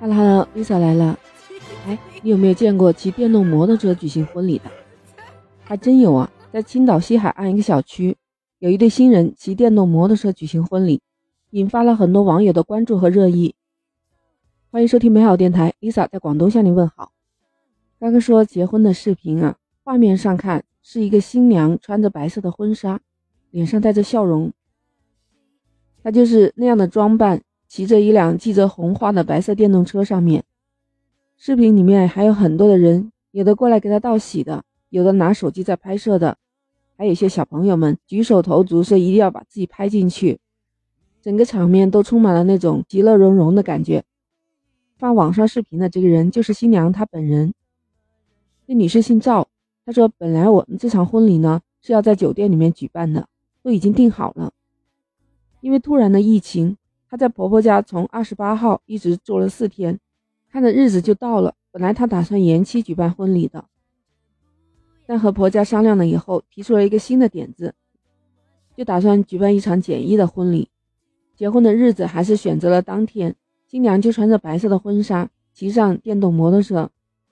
Hello Hello，Lisa 来了。哎，你有没有见过骑电动摩托车举行婚礼的？还真有啊，在青岛西海岸一个小区，有一对新人骑电动摩托车举行婚礼，引发了很多网友的关注和热议。欢迎收听美好电台，Lisa 在广东向你问好。刚刚说结婚的视频啊，画面上看是一个新娘穿着白色的婚纱，脸上带着笑容，她就是那样的装扮。骑着一辆系着红花的白色电动车，上面视频里面还有很多的人，有的过来给他道喜的，有的拿手机在拍摄的，还有一些小朋友们举手投足，说一定要把自己拍进去。整个场面都充满了那种其乐融融的感觉。发网上视频的这个人就是新娘她本人，这女士姓赵，她说本来我们这场婚礼呢是要在酒店里面举办的，都已经订好了，因为突然的疫情。她在婆婆家从二十八号一直住了四天，看着日子就到了。本来她打算延期举办婚礼的，但和婆家商量了以后，提出了一个新的点子，就打算举办一场简易的婚礼。结婚的日子还是选择了当天，新娘就穿着白色的婚纱，骑上电动摩托车，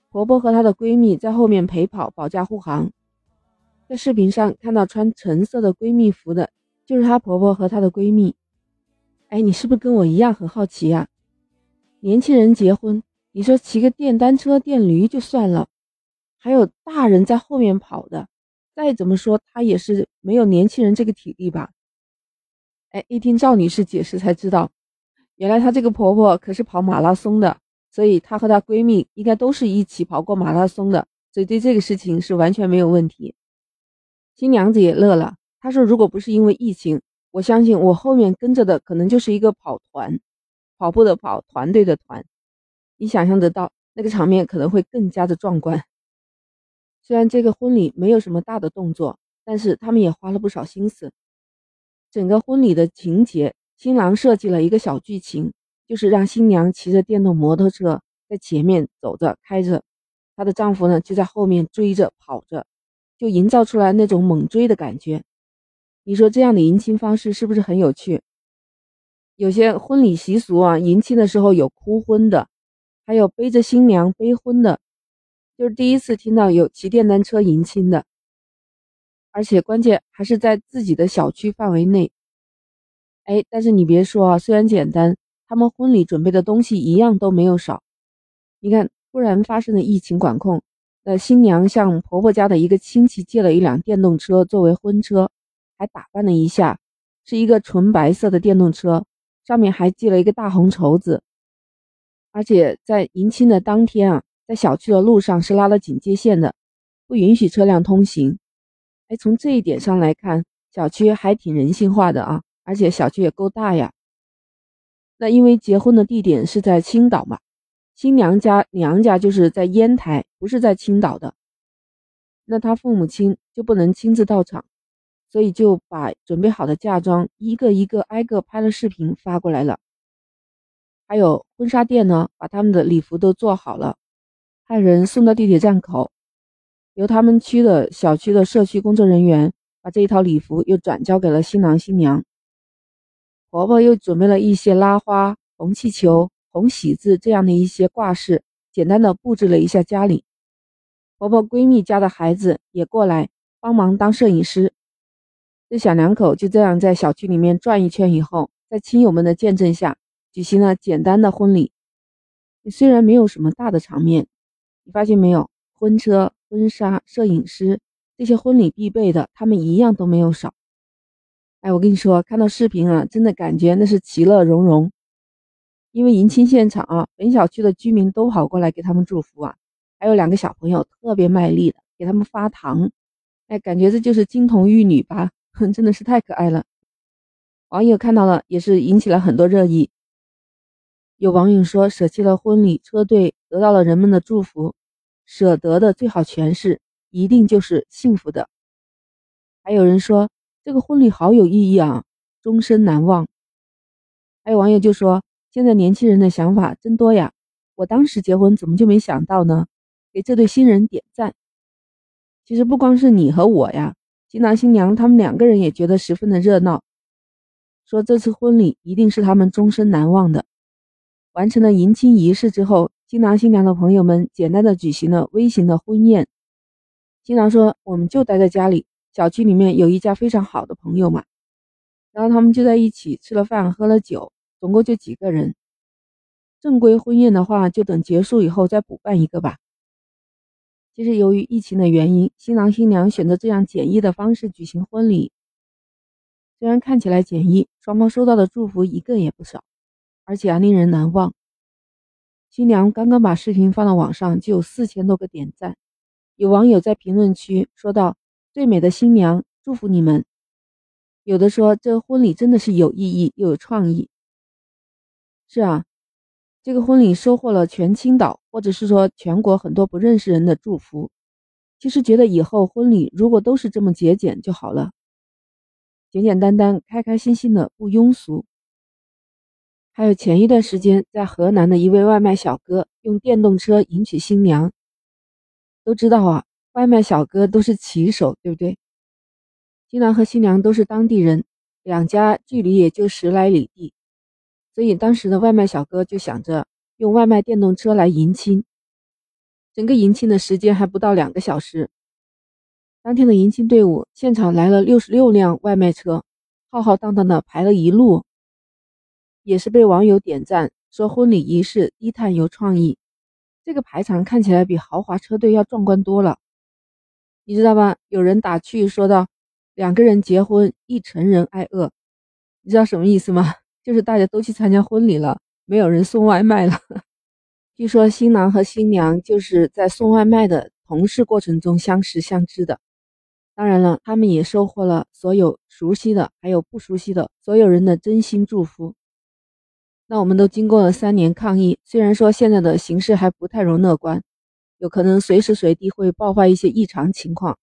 婆婆和她的闺蜜在后面陪跑，保驾护航。在视频上看到穿橙色的闺蜜服的，就是她婆婆和她的闺蜜。哎，你是不是跟我一样很好奇呀？年轻人结婚，你说骑个电单车、电驴就算了，还有大人在后面跑的，再怎么说他也是没有年轻人这个体力吧？哎，一听赵女士解释才知道，原来她这个婆婆可是跑马拉松的，所以她和她闺蜜应该都是一起跑过马拉松的，所以对这个事情是完全没有问题。新娘子也乐了，她说如果不是因为疫情。我相信我后面跟着的可能就是一个跑团，跑步的跑，团队的团。你想象得到那个场面可能会更加的壮观。虽然这个婚礼没有什么大的动作，但是他们也花了不少心思。整个婚礼的情节，新郎设计了一个小剧情，就是让新娘骑着电动摩托车在前面走着开着，她的丈夫呢就在后面追着跑着，就营造出来那种猛追的感觉。你说这样的迎亲方式是不是很有趣？有些婚礼习俗啊，迎亲的时候有哭婚的，还有背着新娘背婚的，就是第一次听到有骑电单车迎亲的，而且关键还是在自己的小区范围内。哎，但是你别说啊，虽然简单，他们婚礼准备的东西一样都没有少。你看，突然发生的疫情管控，那新娘向婆婆家的一个亲戚借了一辆电动车作为婚车。还打扮了一下，是一个纯白色的电动车，上面还系了一个大红绸子。而且在迎亲的当天啊，在小区的路上是拉了警戒线的，不允许车辆通行。哎，从这一点上来看，小区还挺人性化的啊，而且小区也够大呀。那因为结婚的地点是在青岛嘛，新娘家娘家就是在烟台，不是在青岛的，那他父母亲就不能亲自到场。所以就把准备好的嫁妆一个一个挨个拍了视频发过来了。还有婚纱店呢，把他们的礼服都做好了，派人送到地铁站口，由他们区的小区的社区工作人员把这一套礼服又转交给了新郎新娘。婆婆又准备了一些拉花、红气球、红喜字这样的一些挂饰，简单的布置了一下家里。婆婆闺蜜家的孩子也过来帮忙当摄影师。这小两口就这样在小区里面转一圈以后，在亲友们的见证下，举行了简单的婚礼。虽然没有什么大的场面，你发现没有？婚车、婚纱、摄影师这些婚礼必备的，他们一样都没有少。哎，我跟你说，看到视频啊，真的感觉那是其乐融融。因为迎亲现场啊，本小区的居民都跑过来给他们祝福啊，还有两个小朋友特别卖力的给他们发糖。哎，感觉这就是金童玉女吧。真的是太可爱了，网友看到了也是引起了很多热议。有网友说，舍弃了婚礼车队，得到了人们的祝福，舍得的最好诠释，一定就是幸福的。还有人说，这个婚礼好有意义啊，终身难忘。还有网友就说，现在年轻人的想法真多呀，我当时结婚怎么就没想到呢？给这对新人点赞。其实不光是你和我呀。新郎新娘他们两个人也觉得十分的热闹，说这次婚礼一定是他们终身难忘的。完成了迎亲仪式之后，新郎新娘的朋友们简单的举行了微型的婚宴。新郎说：“我们就待在家里，小区里面有一家非常好的朋友嘛。”然后他们就在一起吃了饭，喝了酒，总共就几个人。正规婚宴的话，就等结束以后再补办一个吧。其实由于疫情的原因，新郎新娘选择这样简易的方式举行婚礼。虽然看起来简易，双方收到的祝福一个也不少，而且还令人难忘。新娘刚刚把视频放到网上，就有四千多个点赞。有网友在评论区说道：“最美的新娘，祝福你们。”有的说这婚礼真的是有意义又有创意。是啊，这个婚礼收获了全青岛或者是说全国很多不认识人的祝福。其实觉得以后婚礼如果都是这么节俭就好了，简简单单、开开心心的，不庸俗。还有前一段时间在河南的一位外卖小哥用电动车迎娶新娘。都知道啊，外卖小哥都是骑手，对不对？新郎和新娘都是当地人，两家距离也就十来里地，所以当时的外卖小哥就想着用外卖电动车来迎亲。整个迎亲的时间还不到两个小时。当天的迎亲队伍现场来了六十六辆外卖车，浩浩荡荡的排了一路，也是被网友点赞说婚礼仪式低碳有创意。这个排场看起来比豪华车队要壮观多了，你知道吧？有人打趣说道。两个人结婚，一成人挨饿，你知道什么意思吗？就是大家都去参加婚礼了，没有人送外卖了。据说新郎和新娘就是在送外卖的同事过程中相识相知的。当然了，他们也收获了所有熟悉的还有不熟悉的所有人的真心祝福。那我们都经过了三年抗疫，虽然说现在的形势还不太容乐观，有可能随时随地会爆发一些异常情况。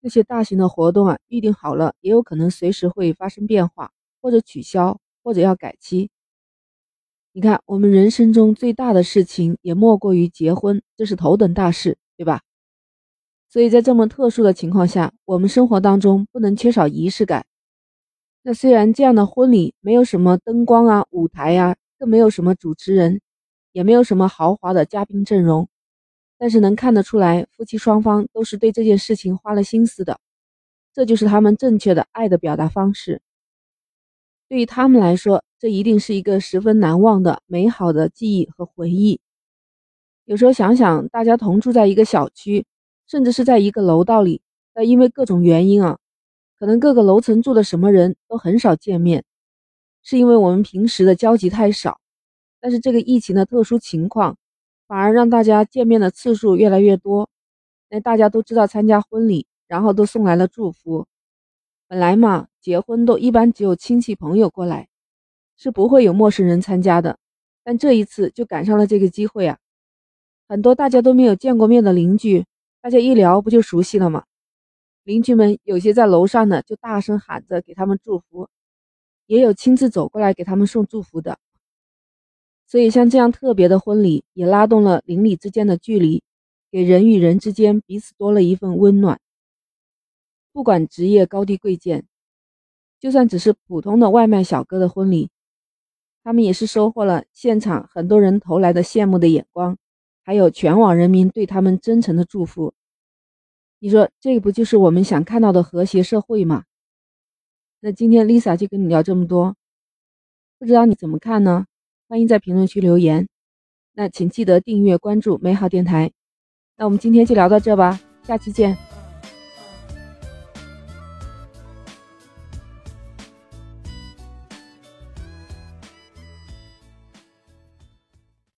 那些大型的活动啊，预定好了，也有可能随时会发生变化，或者取消，或者要改期。你看，我们人生中最大的事情也莫过于结婚，这是头等大事，对吧？所以在这么特殊的情况下，我们生活当中不能缺少仪式感。那虽然这样的婚礼没有什么灯光啊、舞台呀，更没有什么主持人，也没有什么豪华的嘉宾阵容。但是能看得出来，夫妻双方都是对这件事情花了心思的，这就是他们正确的爱的表达方式。对于他们来说，这一定是一个十分难忘的美好的记忆和回忆。有时候想想，大家同住在一个小区，甚至是在一个楼道里，但因为各种原因啊，可能各个楼层住的什么人都很少见面，是因为我们平时的交集太少。但是这个疫情的特殊情况。反而让大家见面的次数越来越多，那大家都知道参加婚礼，然后都送来了祝福。本来嘛，结婚都一般只有亲戚朋友过来，是不会有陌生人参加的。但这一次就赶上了这个机会啊！很多大家都没有见过面的邻居，大家一聊不就熟悉了吗？邻居们有些在楼上的就大声喊着给他们祝福，也有亲自走过来给他们送祝福的。所以，像这样特别的婚礼，也拉动了邻里之间的距离，给人与人之间彼此多了一份温暖。不管职业高低贵贱，就算只是普通的外卖小哥的婚礼，他们也是收获了现场很多人投来的羡慕的眼光，还有全网人民对他们真诚的祝福。你说，这不就是我们想看到的和谐社会吗？那今天 Lisa 就跟你聊这么多，不知道你怎么看呢？欢迎在评论区留言，那请记得订阅关注美好电台。那我们今天就聊到这吧，下期见。